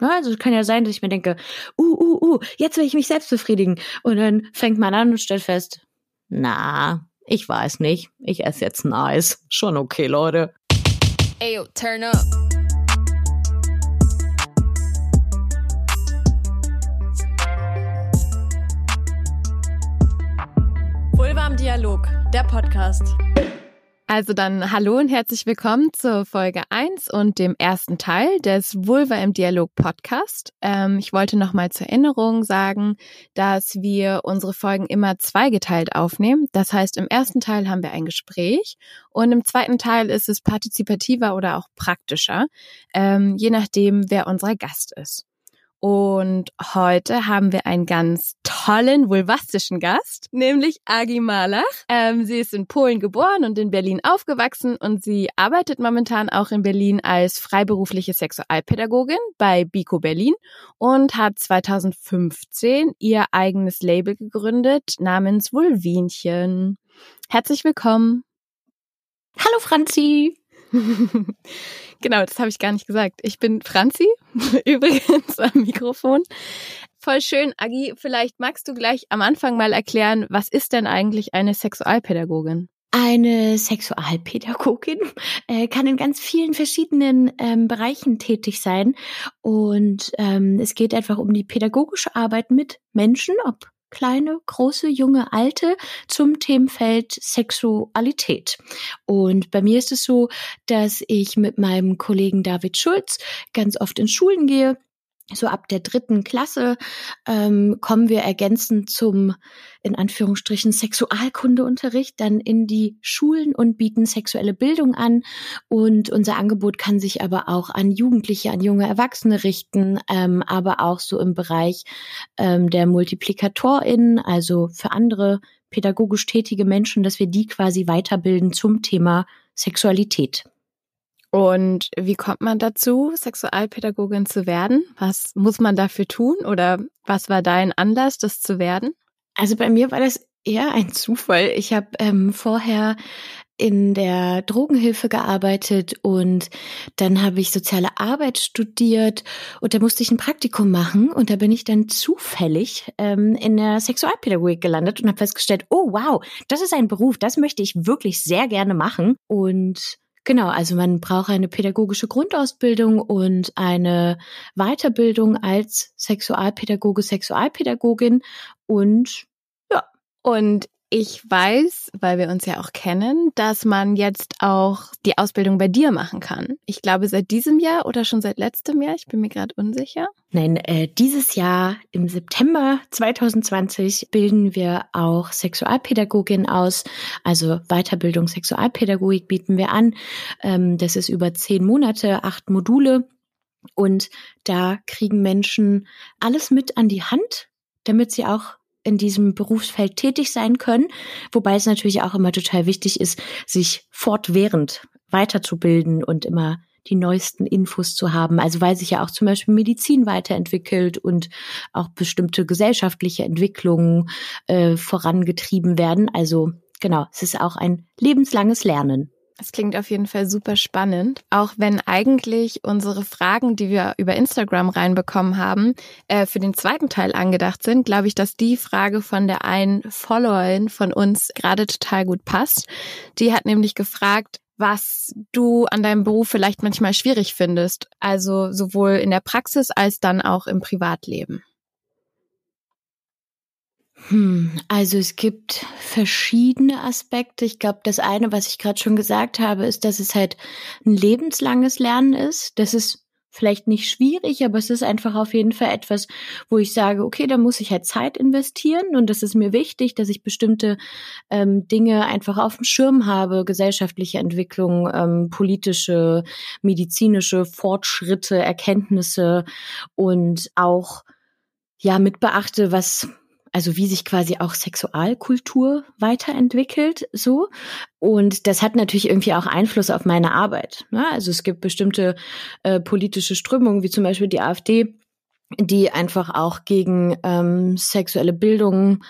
Ja, also es kann ja sein, dass ich mir denke, uh, uh, uh, jetzt will ich mich selbst befriedigen. Und dann fängt man an und stellt fest, na, ich weiß nicht. Ich esse jetzt ein Eis. Schon okay, Leute. Ayo, turn up. Vulva am Dialog, der Podcast. Also dann hallo und herzlich willkommen zur Folge 1 und dem ersten Teil des Vulva im Dialog Podcast. Ähm, ich wollte nochmal zur Erinnerung sagen, dass wir unsere Folgen immer zweigeteilt aufnehmen. Das heißt, im ersten Teil haben wir ein Gespräch und im zweiten Teil ist es partizipativer oder auch praktischer, ähm, je nachdem, wer unser Gast ist. Und heute haben wir einen ganz tollen, vulvastischen Gast, nämlich Agi Malach. Ähm, sie ist in Polen geboren und in Berlin aufgewachsen und sie arbeitet momentan auch in Berlin als freiberufliche Sexualpädagogin bei Biko Berlin und hat 2015 ihr eigenes Label gegründet namens Vulvinchen. Herzlich willkommen. Hallo Franzi. genau, das habe ich gar nicht gesagt. Ich bin Franzi, übrigens am Mikrofon. Voll schön, Agi. Vielleicht magst du gleich am Anfang mal erklären, was ist denn eigentlich eine Sexualpädagogin? Eine Sexualpädagogin äh, kann in ganz vielen verschiedenen ähm, Bereichen tätig sein. Und ähm, es geht einfach um die pädagogische Arbeit mit Menschen, ob kleine, große, junge, alte zum Themenfeld Sexualität. Und bei mir ist es so, dass ich mit meinem Kollegen David Schulz ganz oft in Schulen gehe so ab der dritten Klasse ähm, kommen wir ergänzend zum, in Anführungsstrichen, Sexualkundeunterricht dann in die Schulen und bieten sexuelle Bildung an. Und unser Angebot kann sich aber auch an Jugendliche, an junge Erwachsene richten, ähm, aber auch so im Bereich ähm, der MultiplikatorInnen, also für andere pädagogisch tätige Menschen, dass wir die quasi weiterbilden zum Thema Sexualität. Und wie kommt man dazu, Sexualpädagogin zu werden? Was muss man dafür tun oder was war dein Anlass, das zu werden? Also bei mir war das eher ein Zufall. Ich habe ähm, vorher in der Drogenhilfe gearbeitet und dann habe ich soziale Arbeit studiert und da musste ich ein Praktikum machen und da bin ich dann zufällig ähm, in der Sexualpädagogik gelandet und habe festgestellt, oh wow, das ist ein Beruf, das möchte ich wirklich sehr gerne machen und Genau, also man braucht eine pädagogische Grundausbildung und eine Weiterbildung als Sexualpädagoge, Sexualpädagogin und ja. Und ich weiß, weil wir uns ja auch kennen, dass man jetzt auch die Ausbildung bei dir machen kann. Ich glaube seit diesem Jahr oder schon seit letztem Jahr, ich bin mir gerade unsicher. Nein, äh, dieses Jahr im September 2020 bilden wir auch Sexualpädagogin aus. Also Weiterbildung Sexualpädagogik bieten wir an. Ähm, das ist über zehn Monate, acht Module. Und da kriegen Menschen alles mit an die Hand, damit sie auch in diesem Berufsfeld tätig sein können. Wobei es natürlich auch immer total wichtig ist, sich fortwährend weiterzubilden und immer die neuesten Infos zu haben. Also weil sich ja auch zum Beispiel Medizin weiterentwickelt und auch bestimmte gesellschaftliche Entwicklungen äh, vorangetrieben werden. Also genau, es ist auch ein lebenslanges Lernen. Das klingt auf jeden Fall super spannend. Auch wenn eigentlich unsere Fragen, die wir über Instagram reinbekommen haben, äh, für den zweiten Teil angedacht sind, glaube ich, dass die Frage von der einen Followerin von uns gerade total gut passt. Die hat nämlich gefragt, was du an deinem Beruf vielleicht manchmal schwierig findest. Also sowohl in der Praxis als dann auch im Privatleben. Hm, also es gibt verschiedene Aspekte. Ich glaube, das eine, was ich gerade schon gesagt habe, ist, dass es halt ein lebenslanges Lernen ist. Das ist vielleicht nicht schwierig, aber es ist einfach auf jeden Fall etwas, wo ich sage, okay, da muss ich halt Zeit investieren und das ist mir wichtig, dass ich bestimmte ähm, Dinge einfach auf dem Schirm habe, gesellschaftliche Entwicklung, ähm, politische, medizinische Fortschritte, Erkenntnisse und auch ja mit beachte, was also wie sich quasi auch Sexualkultur weiterentwickelt, so. Und das hat natürlich irgendwie auch Einfluss auf meine Arbeit. Ne? Also es gibt bestimmte äh, politische Strömungen, wie zum Beispiel die AfD, die einfach auch gegen ähm, sexuelle Bildung,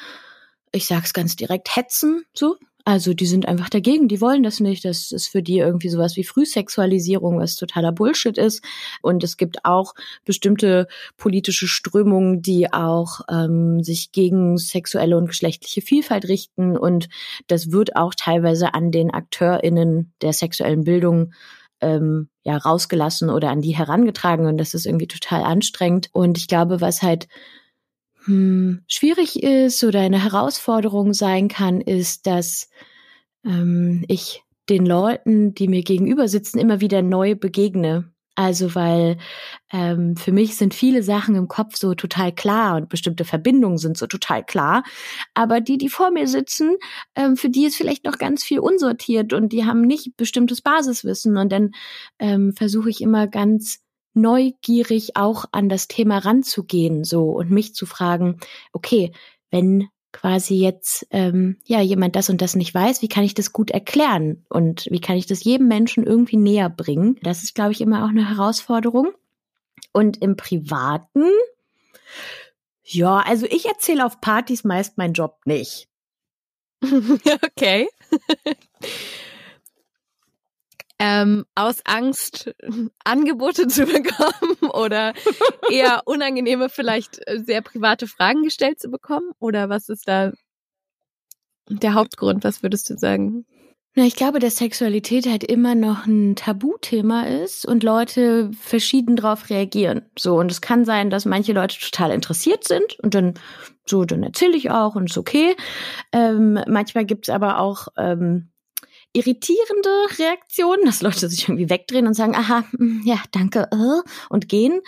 ich sag's ganz direkt, hetzen, so. Also die sind einfach dagegen, die wollen das nicht. Das ist für die irgendwie sowas wie Frühsexualisierung, was totaler Bullshit ist. Und es gibt auch bestimmte politische Strömungen, die auch ähm, sich gegen sexuelle und geschlechtliche Vielfalt richten. Und das wird auch teilweise an den AkteurInnen der sexuellen Bildung ähm, ja rausgelassen oder an die herangetragen. Und das ist irgendwie total anstrengend. Und ich glaube, was halt hm, schwierig ist oder eine Herausforderung sein kann, ist, dass ähm, ich den Leuten, die mir gegenüber sitzen, immer wieder neu begegne. Also weil ähm, für mich sind viele Sachen im Kopf so total klar und bestimmte Verbindungen sind so total klar. Aber die, die vor mir sitzen, ähm, für die ist vielleicht noch ganz viel unsortiert und die haben nicht bestimmtes Basiswissen. Und dann ähm, versuche ich immer ganz neugierig auch an das Thema ranzugehen, so und mich zu fragen, okay, wenn quasi jetzt ähm, ja jemand das und das nicht weiß, wie kann ich das gut erklären und wie kann ich das jedem Menschen irgendwie näher bringen? Das ist, glaube ich, immer auch eine Herausforderung. Und im Privaten, ja, also ich erzähle auf Partys meist meinen Job nicht. okay ähm, aus Angst Angebote zu bekommen oder eher unangenehme, vielleicht äh, sehr private Fragen gestellt zu bekommen? Oder was ist da der Hauptgrund? Was würdest du sagen? Na, ich glaube, dass Sexualität halt immer noch ein Tabuthema ist und Leute verschieden darauf reagieren. So, und es kann sein, dass manche Leute total interessiert sind und dann so, dann erzähle ich auch und ist okay. Ähm, manchmal gibt's aber auch ähm, irritierende Reaktionen, dass Leute sich irgendwie wegdrehen und sagen, aha, hm, ja, danke, äh, und gehen.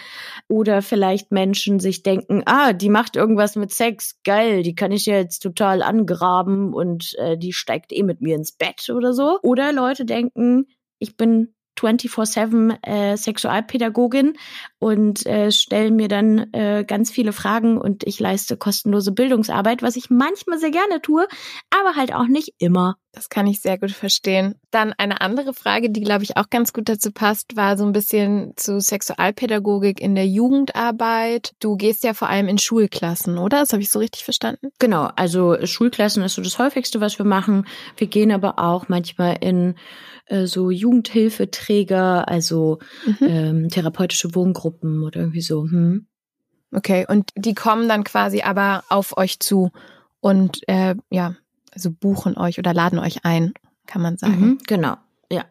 Oder vielleicht Menschen sich denken, ah, die macht irgendwas mit Sex, geil, die kann ich jetzt total angraben und äh, die steigt eh mit mir ins Bett oder so. Oder Leute denken, ich bin 24-7 äh, Sexualpädagogin und äh, stellen mir dann äh, ganz viele Fragen und ich leiste kostenlose Bildungsarbeit, was ich manchmal sehr gerne tue, aber halt auch nicht immer. Das kann ich sehr gut verstehen. Dann eine andere Frage, die glaube ich auch ganz gut dazu passt, war so ein bisschen zu Sexualpädagogik in der Jugendarbeit. Du gehst ja vor allem in Schulklassen, oder? Das habe ich so richtig verstanden? Genau, also Schulklassen ist so das häufigste, was wir machen. Wir gehen aber auch manchmal in äh, so Jugendhilfeträger, also mhm. ähm, therapeutische Wohngruppen oder irgendwie so. Hm. Okay, und die kommen dann quasi aber auf euch zu und äh, ja, also buchen euch oder laden euch ein, kann man sagen. Mhm, genau, ja.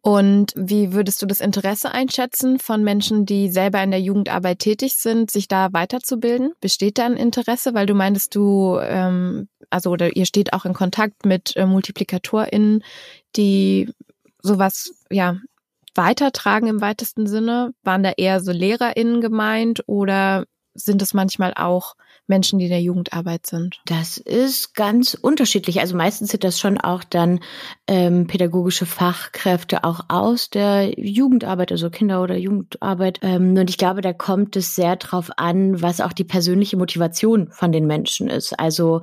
Und wie würdest du das Interesse einschätzen von Menschen, die selber in der Jugendarbeit tätig sind, sich da weiterzubilden? Besteht da ein Interesse? Weil du meintest, du, ähm, also oder ihr steht auch in Kontakt mit äh, MultiplikatorInnen, die sowas, ja, weitertragen im weitesten Sinne? Waren da eher so LehrerInnen gemeint oder sind es manchmal auch Menschen, die in der Jugendarbeit sind? Das ist ganz unterschiedlich. Also meistens sind das schon auch dann ähm, pädagogische Fachkräfte auch aus der Jugendarbeit, also Kinder- oder Jugendarbeit. Ähm, und ich glaube, da kommt es sehr drauf an, was auch die persönliche Motivation von den Menschen ist. Also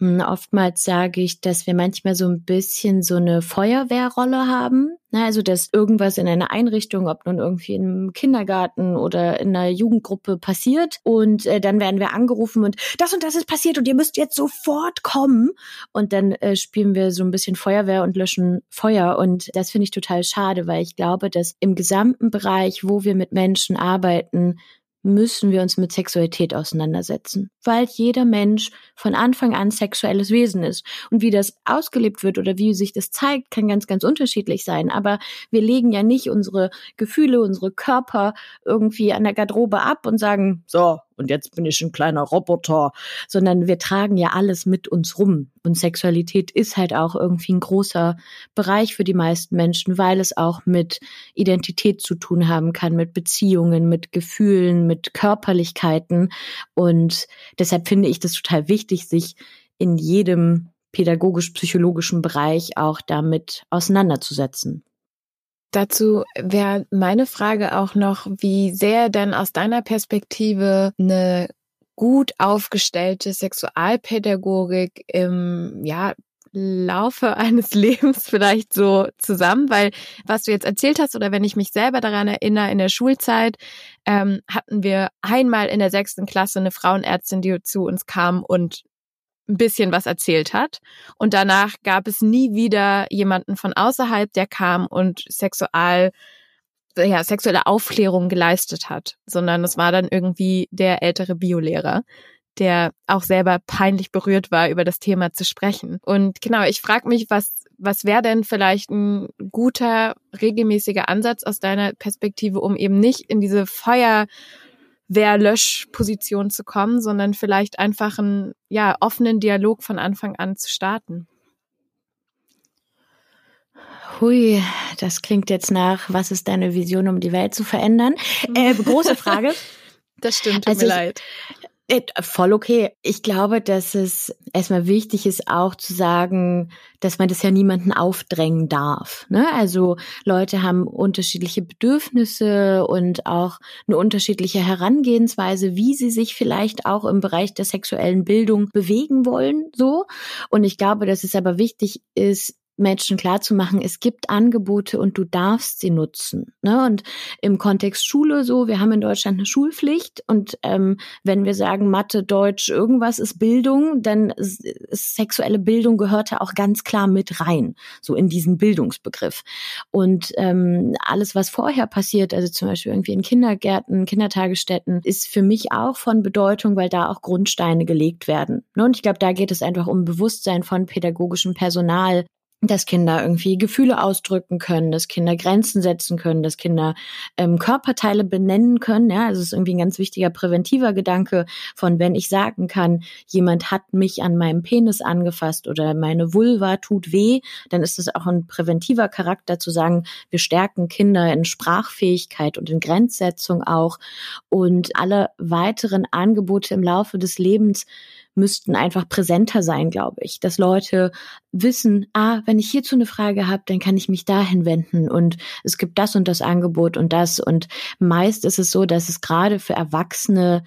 oftmals sage ich, dass wir manchmal so ein bisschen so eine Feuerwehrrolle haben. Ne, also, dass irgendwas in einer Einrichtung, ob nun irgendwie im Kindergarten oder in einer Jugendgruppe passiert und äh, dann werden wir angerufen und das und das ist passiert und ihr müsst jetzt sofort kommen und dann äh, spielen wir so ein bisschen Feuerwehr und löschen Feuer und das finde ich total schade, weil ich glaube, dass im gesamten Bereich, wo wir mit Menschen arbeiten, müssen wir uns mit Sexualität auseinandersetzen, weil jeder Mensch von Anfang an sexuelles Wesen ist. Und wie das ausgelebt wird oder wie sich das zeigt, kann ganz, ganz unterschiedlich sein. Aber wir legen ja nicht unsere Gefühle, unsere Körper irgendwie an der Garderobe ab und sagen, so, und jetzt bin ich ein kleiner Roboter, sondern wir tragen ja alles mit uns rum. Und Sexualität ist halt auch irgendwie ein großer Bereich für die meisten Menschen, weil es auch mit Identität zu tun haben kann, mit Beziehungen, mit Gefühlen, mit Körperlichkeiten. Und deshalb finde ich das total wichtig, sich in jedem pädagogisch-psychologischen Bereich auch damit auseinanderzusetzen. Dazu wäre meine Frage auch noch, wie sehr denn aus deiner Perspektive eine gut aufgestellte Sexualpädagogik im, ja, Laufe eines Lebens vielleicht so zusammen, weil was du jetzt erzählt hast oder wenn ich mich selber daran erinnere, in der Schulzeit ähm, hatten wir einmal in der sechsten Klasse eine Frauenärztin, die zu uns kam und ein bisschen was erzählt hat. Und danach gab es nie wieder jemanden von außerhalb, der kam und sexual ja, sexuelle Aufklärung geleistet hat, sondern es war dann irgendwie der ältere Biolehrer, der auch selber peinlich berührt war, über das Thema zu sprechen. Und genau, ich frage mich, was, was wäre denn vielleicht ein guter, regelmäßiger Ansatz aus deiner Perspektive, um eben nicht in diese Feuerwehrlöschposition zu kommen, sondern vielleicht einfach einen ja, offenen Dialog von Anfang an zu starten? Hui, das klingt jetzt nach, was ist deine Vision, um die Welt zu verändern? Äh, große Frage. Das stimmt, tut also mir ich, leid. Äh, voll okay. Ich glaube, dass es erstmal wichtig ist, auch zu sagen, dass man das ja niemanden aufdrängen darf. Ne? Also Leute haben unterschiedliche Bedürfnisse und auch eine unterschiedliche Herangehensweise, wie sie sich vielleicht auch im Bereich der sexuellen Bildung bewegen wollen. So. Und ich glaube, dass es aber wichtig ist, Menschen klarzumachen, es gibt Angebote und du darfst sie nutzen. Ne? Und im Kontext Schule so, wir haben in Deutschland eine Schulpflicht und ähm, wenn wir sagen Mathe, Deutsch, irgendwas ist Bildung, dann ist, ist sexuelle Bildung gehörte auch ganz klar mit rein, so in diesen Bildungsbegriff. Und ähm, alles, was vorher passiert, also zum Beispiel irgendwie in Kindergärten, Kindertagesstätten, ist für mich auch von Bedeutung, weil da auch Grundsteine gelegt werden. Ne? Und ich glaube, da geht es einfach um Bewusstsein von pädagogischem Personal, dass Kinder irgendwie Gefühle ausdrücken können, dass Kinder Grenzen setzen können, dass Kinder ähm, Körperteile benennen können. Ja, also es ist irgendwie ein ganz wichtiger präventiver Gedanke von, wenn ich sagen kann, jemand hat mich an meinem Penis angefasst oder meine Vulva tut weh, dann ist es auch ein präventiver Charakter zu sagen, wir stärken Kinder in Sprachfähigkeit und in Grenzsetzung auch und alle weiteren Angebote im Laufe des Lebens müssten einfach präsenter sein, glaube ich, dass Leute wissen, ah, wenn ich hierzu eine Frage habe, dann kann ich mich dahin wenden und es gibt das und das Angebot und das und meist ist es so, dass es gerade für Erwachsene,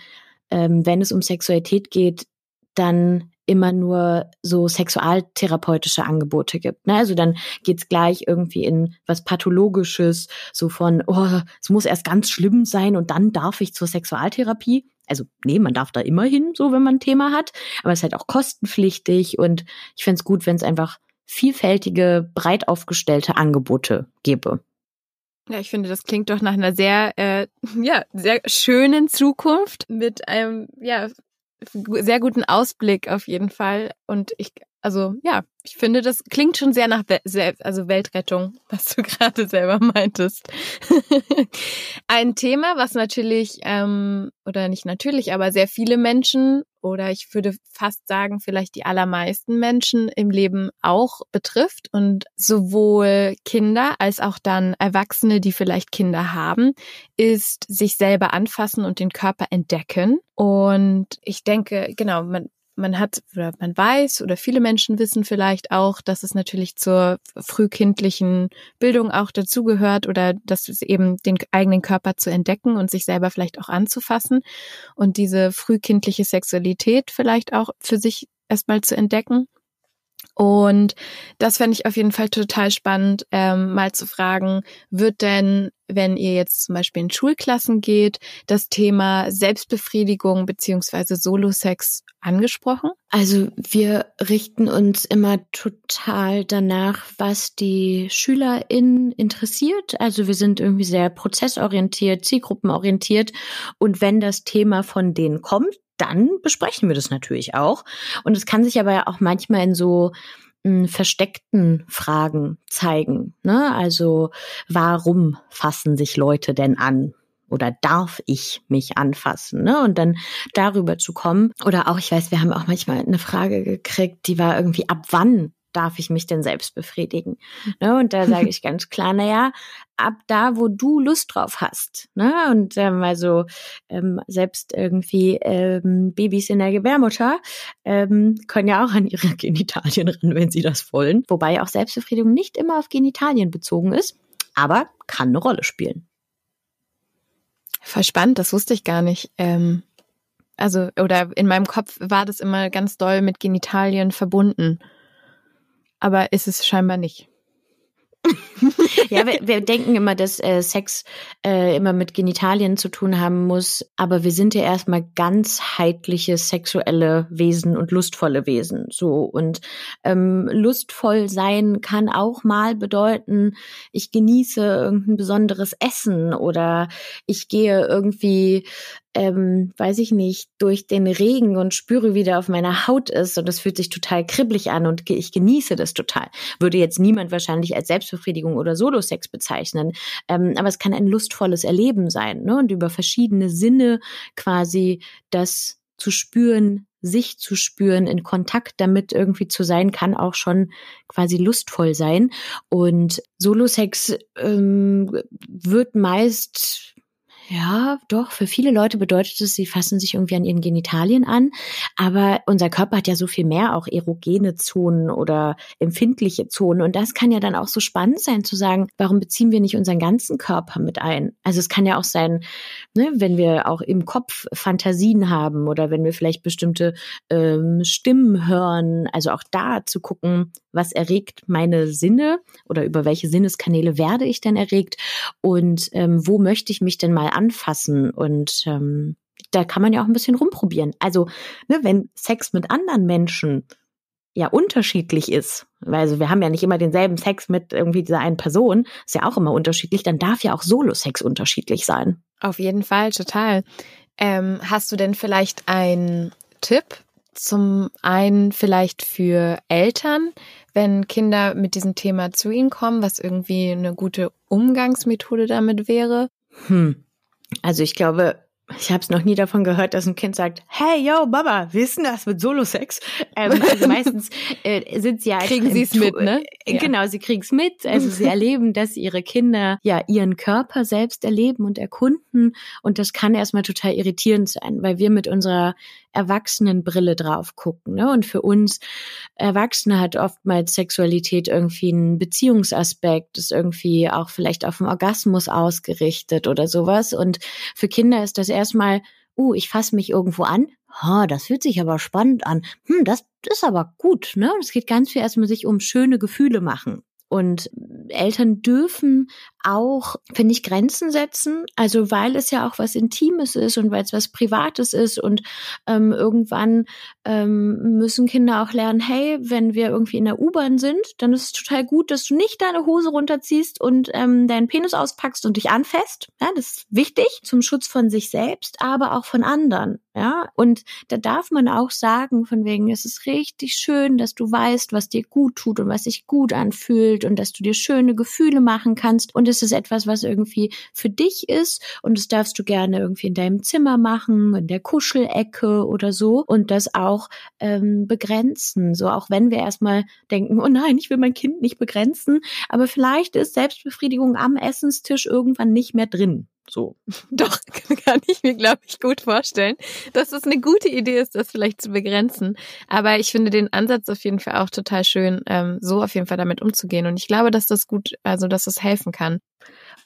ähm, wenn es um Sexualität geht, dann immer nur so sexualtherapeutische Angebote gibt. Ne? Also dann geht's gleich irgendwie in was Pathologisches, so von, oh, es muss erst ganz schlimm sein und dann darf ich zur Sexualtherapie also nee, man darf da immer hin, so wenn man ein Thema hat, aber es ist halt auch kostenpflichtig und ich fände es gut, wenn es einfach vielfältige, breit aufgestellte Angebote gäbe. Ja, ich finde, das klingt doch nach einer sehr, äh, ja, sehr schönen Zukunft mit einem, ja, sehr guten Ausblick auf jeden Fall. Und ich, also ja, ich finde, das klingt schon sehr nach Wel also Weltrettung, was du gerade selber meintest. Ein Thema, was natürlich, ähm, oder nicht natürlich, aber sehr viele Menschen oder ich würde fast sagen, vielleicht die allermeisten Menschen im Leben auch betrifft und sowohl Kinder als auch dann Erwachsene, die vielleicht Kinder haben, ist sich selber anfassen und den Körper entdecken. Und ich denke, genau, man, man hat oder man weiß oder viele Menschen wissen vielleicht auch, dass es natürlich zur frühkindlichen Bildung auch dazugehört oder dass es eben den eigenen Körper zu entdecken und sich selber vielleicht auch anzufassen und diese frühkindliche Sexualität vielleicht auch für sich erstmal zu entdecken. Und das fände ich auf jeden Fall total spannend, ähm, mal zu fragen, wird denn, wenn ihr jetzt zum Beispiel in Schulklassen geht, das Thema Selbstbefriedigung beziehungsweise Solosex angesprochen? Also wir richten uns immer total danach, was die SchülerInnen interessiert. Also wir sind irgendwie sehr prozessorientiert, zielgruppenorientiert. Und wenn das Thema von denen kommt, dann besprechen wir das natürlich auch. Und es kann sich aber ja auch manchmal in so hm, versteckten Fragen zeigen. Ne? Also warum fassen sich Leute denn an? Oder darf ich mich anfassen? Ne? Und dann darüber zu kommen. Oder auch, ich weiß, wir haben auch manchmal eine Frage gekriegt, die war irgendwie, ab wann darf ich mich denn selbst befriedigen? Ne? Und da sage ich ganz klar, na ja, ab da, wo du Lust drauf hast. Ne? Und ähm, also ähm, selbst irgendwie ähm, Babys in der Gebärmutter ähm, können ja auch an ihre Genitalien ran, wenn sie das wollen. Wobei auch Selbstbefriedigung nicht immer auf Genitalien bezogen ist, aber kann eine Rolle spielen. Voll spannend, das wusste ich gar nicht. Ähm, also, oder in meinem Kopf war das immer ganz doll mit Genitalien verbunden aber ist es scheinbar nicht. ja, wir, wir, denken immer, dass äh, Sex äh, immer mit Genitalien zu tun haben muss, aber wir sind ja erstmal ganzheitliche sexuelle Wesen und lustvolle Wesen. So und ähm, lustvoll sein kann auch mal bedeuten, ich genieße irgendein besonderes Essen oder ich gehe irgendwie ähm, weiß ich nicht, durch den Regen und spüre, wie der auf meiner Haut ist und das fühlt sich total kribbelig an und ich genieße das total. Würde jetzt niemand wahrscheinlich als Selbstbefriedigung oder Solo-Sex bezeichnen, ähm, aber es kann ein lustvolles Erleben sein ne? und über verschiedene Sinne quasi das zu spüren, sich zu spüren, in Kontakt damit irgendwie zu sein, kann auch schon quasi lustvoll sein. Und Solo-Sex ähm, wird meist ja, doch, für viele Leute bedeutet es, sie fassen sich irgendwie an ihren Genitalien an. Aber unser Körper hat ja so viel mehr, auch erogene Zonen oder empfindliche Zonen. Und das kann ja dann auch so spannend sein zu sagen, warum beziehen wir nicht unseren ganzen Körper mit ein? Also es kann ja auch sein, ne, wenn wir auch im Kopf Fantasien haben oder wenn wir vielleicht bestimmte ähm, Stimmen hören. Also auch da zu gucken, was erregt meine Sinne oder über welche Sinneskanäle werde ich denn erregt und ähm, wo möchte ich mich denn mal anfassen und ähm, da kann man ja auch ein bisschen rumprobieren. Also, ne, wenn Sex mit anderen Menschen ja unterschiedlich ist, also wir haben ja nicht immer denselben Sex mit irgendwie dieser einen Person, ist ja auch immer unterschiedlich, dann darf ja auch Solo-Sex unterschiedlich sein. Auf jeden Fall, total. Ähm, hast du denn vielleicht einen Tipp, zum einen vielleicht für Eltern, wenn Kinder mit diesem Thema zu ihnen kommen, was irgendwie eine gute Umgangsmethode damit wäre? Hm. Also ich glaube, ich habe es noch nie davon gehört, dass ein Kind sagt, hey, yo, Baba, wie ist denn das mit Solo-Sex? Ähm, also meistens äh, sind sie ja... Kriegen sie es mit, ne? Äh, genau, ja. sie kriegen es mit. Also sie erleben, dass ihre Kinder ja ihren Körper selbst erleben und erkunden. Und das kann erstmal total irritierend sein, weil wir mit unserer Erwachsenenbrille drauf gucken. Ne? Und für uns Erwachsene hat oftmals Sexualität irgendwie einen Beziehungsaspekt, ist irgendwie auch vielleicht auf den Orgasmus ausgerichtet oder sowas. Und für Kinder ist das erstmal, uh, ich fasse mich irgendwo an. Ha, das fühlt sich aber spannend an. Hm, das ist aber gut, ne? Es geht ganz viel erstmal sich um schöne Gefühle machen. Und Eltern dürfen auch, finde ich, Grenzen setzen. Also weil es ja auch was Intimes ist und weil es was Privates ist. Und ähm, irgendwann ähm, müssen Kinder auch lernen, hey, wenn wir irgendwie in der U-Bahn sind, dann ist es total gut, dass du nicht deine Hose runterziehst und ähm, deinen Penis auspackst und dich anfasst. Ja, das ist wichtig zum Schutz von sich selbst, aber auch von anderen. Ja, und da darf man auch sagen, von wegen, es ist richtig schön, dass du weißt, was dir gut tut und was sich gut anfühlt und dass du dir schöne Gefühle machen kannst. Und es ist etwas, was irgendwie für dich ist und das darfst du gerne irgendwie in deinem Zimmer machen, in der Kuschelecke oder so und das auch ähm, begrenzen. So auch wenn wir erstmal denken, oh nein, ich will mein Kind nicht begrenzen, aber vielleicht ist Selbstbefriedigung am Essenstisch irgendwann nicht mehr drin. So. Doch, kann ich mir, glaube ich, gut vorstellen, dass es eine gute Idee ist, das vielleicht zu begrenzen. Aber ich finde den Ansatz auf jeden Fall auch total schön, ähm, so auf jeden Fall damit umzugehen. Und ich glaube, dass das gut, also dass das helfen kann.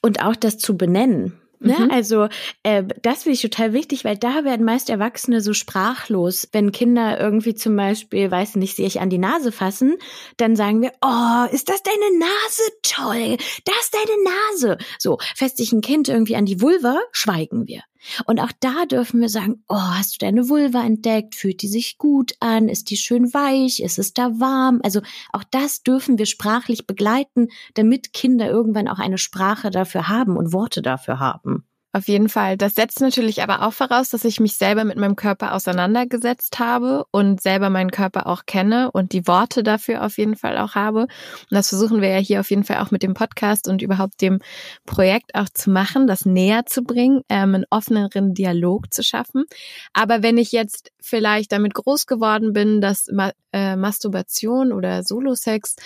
Und auch das zu benennen. Ne? Mhm. Also äh, das finde ich total wichtig, weil da werden meist Erwachsene so sprachlos. Wenn Kinder irgendwie zum Beispiel, weiß nicht, sich an die Nase fassen, dann sagen wir, oh, ist das deine Nase toll? Das ist deine Nase. So, fest sich ein Kind irgendwie an die Vulva, schweigen wir. Und auch da dürfen wir sagen, oh, hast du deine Vulva entdeckt? Fühlt die sich gut an? Ist die schön weich? Ist es da warm? Also auch das dürfen wir sprachlich begleiten, damit Kinder irgendwann auch eine Sprache dafür haben und Worte dafür haben. Auf jeden Fall. Das setzt natürlich aber auch voraus, dass ich mich selber mit meinem Körper auseinandergesetzt habe und selber meinen Körper auch kenne und die Worte dafür auf jeden Fall auch habe. Und das versuchen wir ja hier auf jeden Fall auch mit dem Podcast und überhaupt dem Projekt auch zu machen, das näher zu bringen, ähm, einen offeneren Dialog zu schaffen. Aber wenn ich jetzt vielleicht damit groß geworden bin, dass Ma äh, Masturbation oder Solosex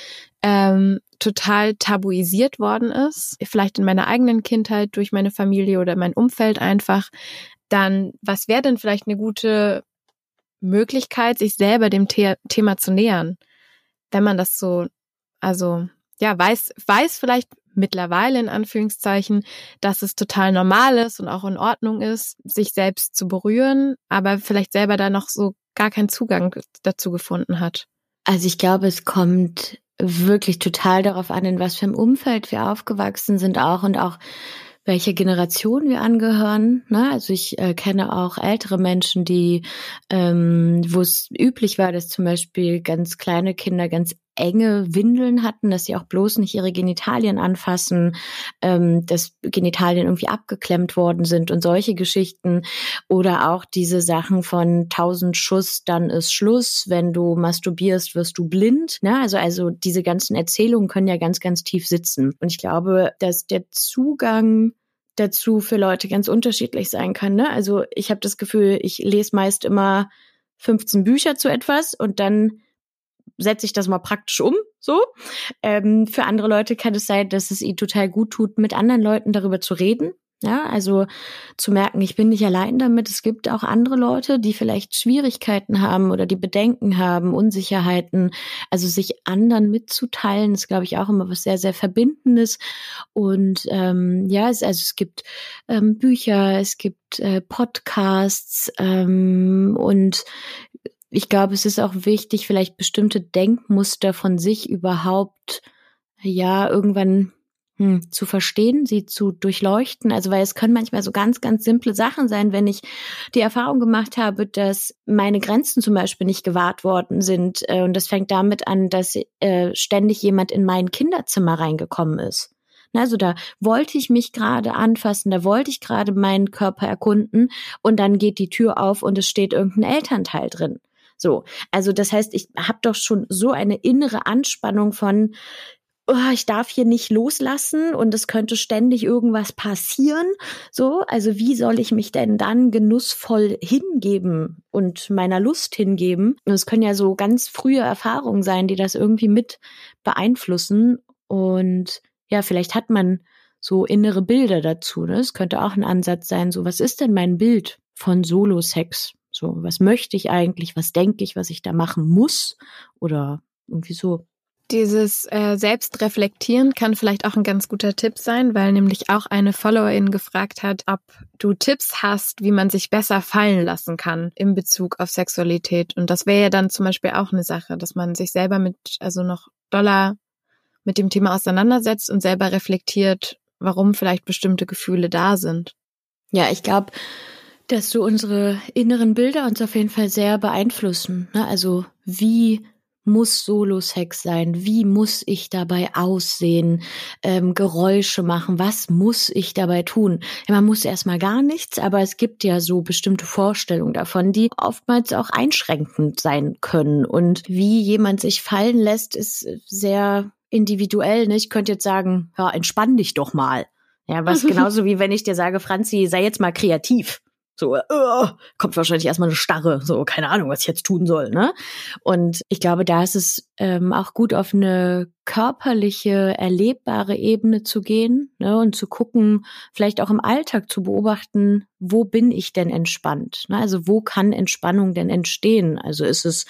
ähm, total tabuisiert worden ist, vielleicht in meiner eigenen Kindheit durch meine Familie oder mein Umfeld einfach, dann was wäre denn vielleicht eine gute Möglichkeit, sich selber dem The Thema zu nähern, wenn man das so, also ja, weiß, weiß vielleicht mittlerweile in Anführungszeichen, dass es total normal ist und auch in Ordnung ist, sich selbst zu berühren, aber vielleicht selber da noch so gar keinen Zugang dazu gefunden hat. Also ich glaube, es kommt wirklich total darauf an, in was für einem Umfeld wir aufgewachsen sind auch und auch welche Generation wir angehören. Ne? Also ich äh, kenne auch ältere Menschen, die, ähm, wo es üblich war, dass zum Beispiel ganz kleine Kinder ganz enge Windeln hatten, dass sie auch bloß nicht ihre Genitalien anfassen, ähm, dass Genitalien irgendwie abgeklemmt worden sind und solche Geschichten. Oder auch diese Sachen von tausend Schuss, dann ist Schluss. Wenn du masturbierst, wirst du blind. Ne? Also, also diese ganzen Erzählungen können ja ganz, ganz tief sitzen. Und ich glaube, dass der Zugang dazu für Leute ganz unterschiedlich sein kann. Ne? Also ich habe das Gefühl, ich lese meist immer 15 Bücher zu etwas und dann setze ich das mal praktisch um. So. Ähm, für andere Leute kann es sein, dass es ihnen total gut tut, mit anderen Leuten darüber zu reden. Ja, also zu merken, ich bin nicht allein damit. Es gibt auch andere Leute, die vielleicht Schwierigkeiten haben oder die Bedenken haben, Unsicherheiten. Also sich anderen mitzuteilen, ist, glaube ich, auch immer was sehr, sehr Verbindendes. Und ähm, ja, es, also es gibt ähm, Bücher, es gibt äh, Podcasts ähm, und ich glaube, es ist auch wichtig, vielleicht bestimmte Denkmuster von sich überhaupt, ja, irgendwann hm, zu verstehen, sie zu durchleuchten. Also, weil es können manchmal so ganz, ganz simple Sachen sein, wenn ich die Erfahrung gemacht habe, dass meine Grenzen zum Beispiel nicht gewahrt worden sind. Äh, und das fängt damit an, dass äh, ständig jemand in mein Kinderzimmer reingekommen ist. Also da wollte ich mich gerade anfassen, da wollte ich gerade meinen Körper erkunden und dann geht die Tür auf und es steht irgendein Elternteil drin. So, also das heißt, ich habe doch schon so eine innere Anspannung von, oh, ich darf hier nicht loslassen und es könnte ständig irgendwas passieren. So, also wie soll ich mich denn dann genussvoll hingeben und meiner Lust hingeben? Es können ja so ganz frühe Erfahrungen sein, die das irgendwie mit beeinflussen. Und ja, vielleicht hat man so innere Bilder dazu. Ne? Es könnte auch ein Ansatz sein, so was ist denn mein Bild von Solo-Sex? So, was möchte ich eigentlich? Was denke ich, was ich da machen muss? Oder irgendwie so. Dieses äh, Selbstreflektieren kann vielleicht auch ein ganz guter Tipp sein, weil nämlich auch eine Followerin gefragt hat, ob du Tipps hast, wie man sich besser fallen lassen kann in Bezug auf Sexualität. Und das wäre ja dann zum Beispiel auch eine Sache, dass man sich selber mit, also noch doller mit dem Thema auseinandersetzt und selber reflektiert, warum vielleicht bestimmte Gefühle da sind. Ja, ich glaube, dass so unsere inneren Bilder uns auf jeden Fall sehr beeinflussen. Ne? Also wie muss Solo-Sex sein? Wie muss ich dabei aussehen? Ähm, Geräusche machen? Was muss ich dabei tun? Ja, man muss erstmal gar nichts, aber es gibt ja so bestimmte Vorstellungen davon, die oftmals auch einschränkend sein können. Und wie jemand sich fallen lässt, ist sehr individuell. Ne? Ich könnte jetzt sagen, ja, entspann dich doch mal. Ja, was genauso wie wenn ich dir sage, Franzi, sei jetzt mal kreativ. So, uh, kommt wahrscheinlich erstmal eine Starre, so, keine Ahnung, was ich jetzt tun soll, ne? Und ich glaube, da ist es ähm, auch gut, auf eine körperliche, erlebbare Ebene zu gehen ne, und zu gucken, vielleicht auch im Alltag zu beobachten, wo bin ich denn entspannt? Ne? Also wo kann Entspannung denn entstehen? Also ist es,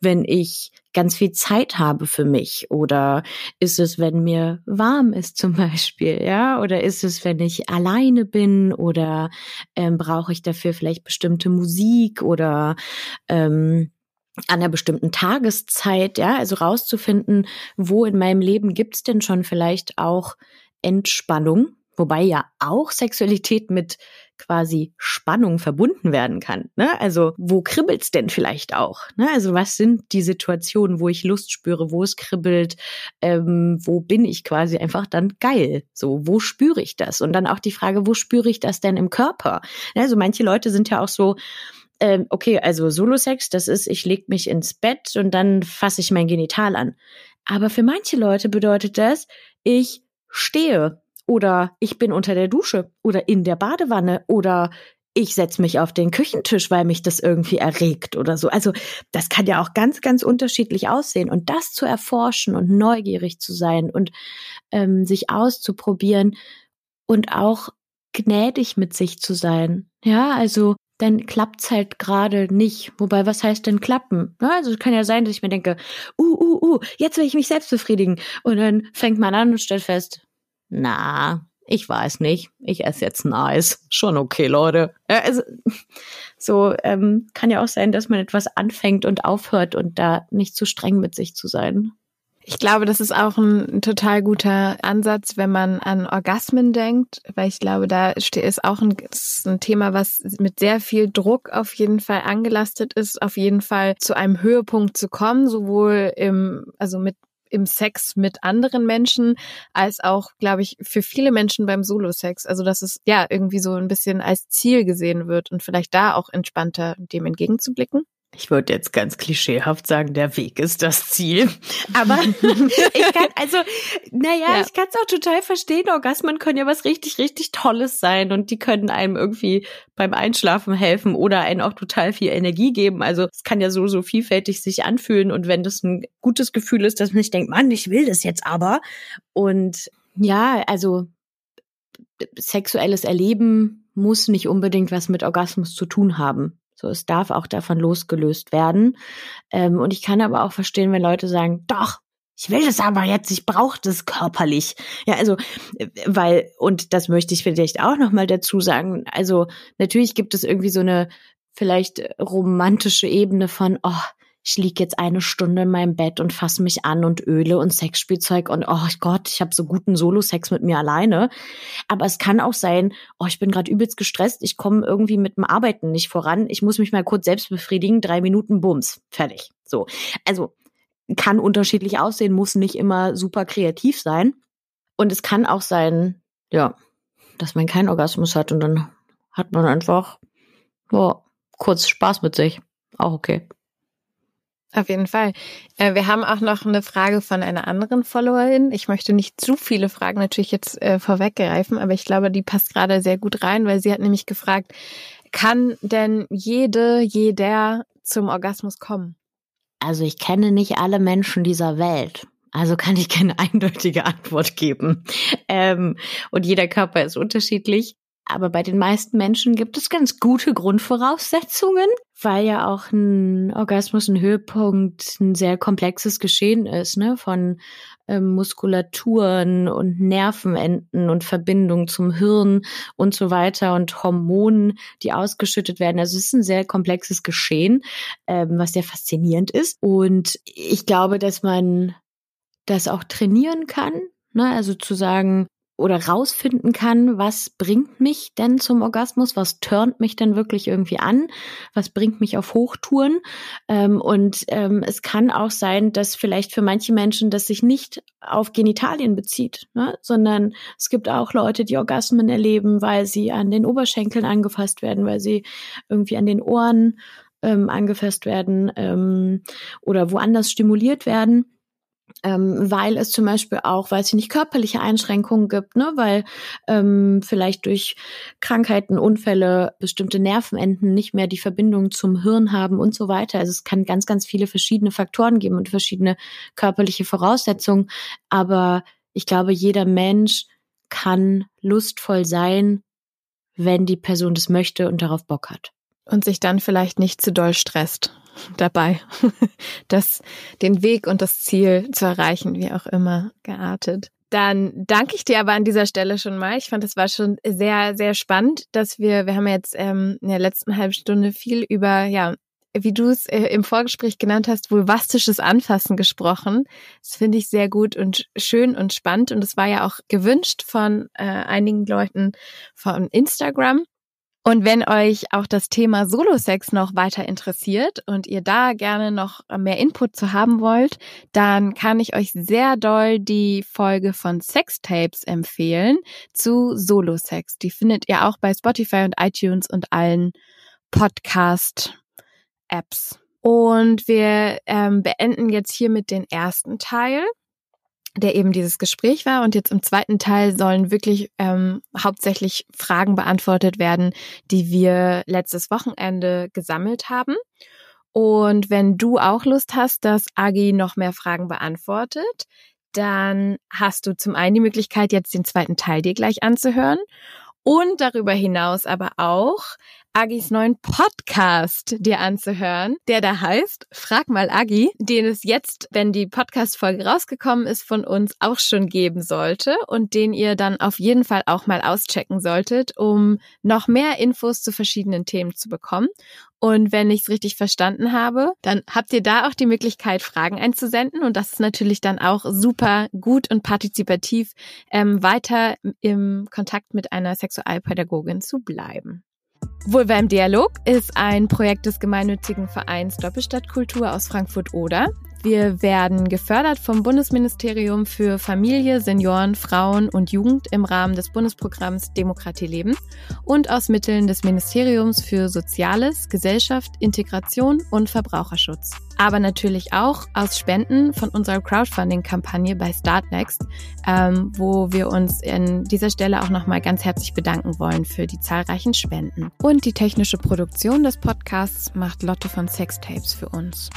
wenn ich ganz viel Zeit habe für mich? Oder ist es, wenn mir warm ist zum Beispiel, ja? Oder ist es, wenn ich alleine bin? Oder ähm, brauche ich dafür vielleicht bestimmte Musik oder ähm, an einer bestimmten Tageszeit, ja, also rauszufinden, wo in meinem Leben gibt's denn schon vielleicht auch Entspannung, wobei ja auch Sexualität mit quasi Spannung verbunden werden kann. Ne? Also wo kribbelt's denn vielleicht auch? Ne? Also was sind die Situationen, wo ich Lust spüre, wo es kribbelt, ähm, wo bin ich quasi einfach dann geil? So, wo spüre ich das? Und dann auch die Frage, wo spüre ich das denn im Körper? Also manche Leute sind ja auch so, ähm, okay, also Solo-Sex, das ist, ich leg mich ins Bett und dann fasse ich mein Genital an. Aber für manche Leute bedeutet das, ich stehe oder ich bin unter der Dusche oder in der Badewanne oder ich setze mich auf den Küchentisch, weil mich das irgendwie erregt oder so. Also das kann ja auch ganz, ganz unterschiedlich aussehen. Und das zu erforschen und neugierig zu sein und ähm, sich auszuprobieren und auch gnädig mit sich zu sein. Ja, also dann klappt's halt gerade nicht. Wobei, was heißt denn klappen? Also es kann ja sein, dass ich mir denke, uh, uh, uh, jetzt will ich mich selbst befriedigen. Und dann fängt man an und stellt fest, na, ich weiß nicht. Ich esse jetzt ein Eis. Schon okay, Leute. Ja, also, so ähm, kann ja auch sein, dass man etwas anfängt und aufhört und da nicht zu streng mit sich zu sein. Ich glaube, das ist auch ein, ein, total guter Ansatz, wenn man an Orgasmen denkt, weil ich glaube, da ist auch ein, ist ein Thema, was mit sehr viel Druck auf jeden Fall angelastet ist, auf jeden Fall zu einem Höhepunkt zu kommen, sowohl im, also mit im Sex mit anderen Menschen, als auch, glaube ich, für viele Menschen beim Solo-Sex. Also, dass es ja irgendwie so ein bisschen als Ziel gesehen wird und vielleicht da auch entspannter dem entgegenzublicken. Ich würde jetzt ganz klischeehaft sagen, der Weg ist das Ziel. Aber ich kann, also, naja, ja. ich kann es auch total verstehen. Orgasmen können ja was richtig, richtig Tolles sein und die können einem irgendwie beim Einschlafen helfen oder einen auch total viel Energie geben. Also es kann ja so, so vielfältig sich anfühlen und wenn das ein gutes Gefühl ist, dass man nicht denkt, Mann, ich will das jetzt aber. Und ja, also sexuelles Erleben muss nicht unbedingt was mit Orgasmus zu tun haben. So, es darf auch davon losgelöst werden. Ähm, und ich kann aber auch verstehen, wenn Leute sagen, doch, ich will das aber jetzt, ich brauche das körperlich. Ja, also, äh, weil, und das möchte ich vielleicht auch nochmal dazu sagen, also natürlich gibt es irgendwie so eine vielleicht romantische Ebene von, oh, ich lieg jetzt eine Stunde in meinem Bett und fasse mich an und Öle und Sexspielzeug und oh Gott, ich habe so guten Solo-Sex mit mir alleine. Aber es kann auch sein, oh, ich bin gerade übelst gestresst, ich komme irgendwie mit dem Arbeiten nicht voran, ich muss mich mal kurz selbst befriedigen, drei Minuten Bums, fertig. So. Also kann unterschiedlich aussehen, muss nicht immer super kreativ sein. Und es kann auch sein, ja, dass man keinen Orgasmus hat und dann hat man einfach, ja, kurz Spaß mit sich. Auch okay. Auf jeden Fall. Äh, wir haben auch noch eine Frage von einer anderen Followerin. Ich möchte nicht zu viele Fragen natürlich jetzt äh, vorweggreifen, aber ich glaube, die passt gerade sehr gut rein, weil sie hat nämlich gefragt, kann denn jede, jeder zum Orgasmus kommen? Also ich kenne nicht alle Menschen dieser Welt. Also kann ich keine eindeutige Antwort geben. Ähm, und jeder Körper ist unterschiedlich. Aber bei den meisten Menschen gibt es ganz gute Grundvoraussetzungen, weil ja auch ein Orgasmus ein Höhepunkt ein sehr komplexes Geschehen ist, ne? Von ähm, Muskulaturen und Nervenenden und Verbindungen zum Hirn und so weiter und Hormonen, die ausgeschüttet werden. Also es ist ein sehr komplexes Geschehen, ähm, was sehr faszinierend ist. Und ich glaube, dass man das auch trainieren kann. Ne? Also zu sagen, oder rausfinden kann, was bringt mich denn zum Orgasmus, was turnt mich denn wirklich irgendwie an, was bringt mich auf Hochtouren. Ähm, und ähm, es kann auch sein, dass vielleicht für manche Menschen das sich nicht auf Genitalien bezieht, ne? sondern es gibt auch Leute, die Orgasmen erleben, weil sie an den Oberschenkeln angefasst werden, weil sie irgendwie an den Ohren ähm, angefasst werden ähm, oder woanders stimuliert werden ähm, weil es zum Beispiel auch, weiß ich nicht, körperliche Einschränkungen gibt, ne, weil ähm, vielleicht durch Krankheiten, Unfälle bestimmte Nervenenden nicht mehr die Verbindung zum Hirn haben und so weiter. Also es kann ganz, ganz viele verschiedene Faktoren geben und verschiedene körperliche Voraussetzungen. Aber ich glaube, jeder Mensch kann lustvoll sein, wenn die Person das möchte und darauf Bock hat. Und sich dann vielleicht nicht zu doll stresst dabei, das, den Weg und das Ziel zu erreichen, wie auch immer geartet. Dann danke ich dir aber an dieser Stelle schon mal. Ich fand, es war schon sehr, sehr spannend, dass wir, wir haben jetzt ähm, in der letzten halben Stunde viel über, ja, wie du es äh, im Vorgespräch genannt hast, vulvastisches Anfassen gesprochen. Das finde ich sehr gut und schön und spannend. Und es war ja auch gewünscht von äh, einigen Leuten von Instagram. Und wenn euch auch das Thema Solo-Sex noch weiter interessiert und ihr da gerne noch mehr Input zu haben wollt, dann kann ich euch sehr doll die Folge von Sextapes empfehlen zu Solo-Sex. Die findet ihr auch bei Spotify und iTunes und allen Podcast-Apps. Und wir ähm, beenden jetzt hier mit den ersten Teil der eben dieses Gespräch war. Und jetzt im zweiten Teil sollen wirklich ähm, hauptsächlich Fragen beantwortet werden, die wir letztes Wochenende gesammelt haben. Und wenn du auch Lust hast, dass Agi noch mehr Fragen beantwortet, dann hast du zum einen die Möglichkeit, jetzt den zweiten Teil dir gleich anzuhören und darüber hinaus aber auch Agis neuen Podcast dir anzuhören, der da heißt Frag mal Agi, den es jetzt, wenn die Podcast-Folge rausgekommen ist, von uns auch schon geben sollte und den ihr dann auf jeden Fall auch mal auschecken solltet, um noch mehr Infos zu verschiedenen Themen zu bekommen. Und wenn ich es richtig verstanden habe, dann habt ihr da auch die Möglichkeit, Fragen einzusenden. Und das ist natürlich dann auch super gut und partizipativ, ähm, weiter im Kontakt mit einer Sexualpädagogin zu bleiben. Wohl beim Dialog ist ein Projekt des gemeinnützigen Vereins Doppelstadtkultur aus Frankfurt-Oder. Wir werden gefördert vom Bundesministerium für Familie, Senioren, Frauen und Jugend im Rahmen des Bundesprogramms Demokratie leben und aus Mitteln des Ministeriums für Soziales, Gesellschaft, Integration und Verbraucherschutz. Aber natürlich auch aus Spenden von unserer Crowdfunding-Kampagne bei Startnext, ähm, wo wir uns in dieser Stelle auch nochmal ganz herzlich bedanken wollen für die zahlreichen Spenden. Und die technische Produktion des Podcasts macht Lotte von Sextapes für uns.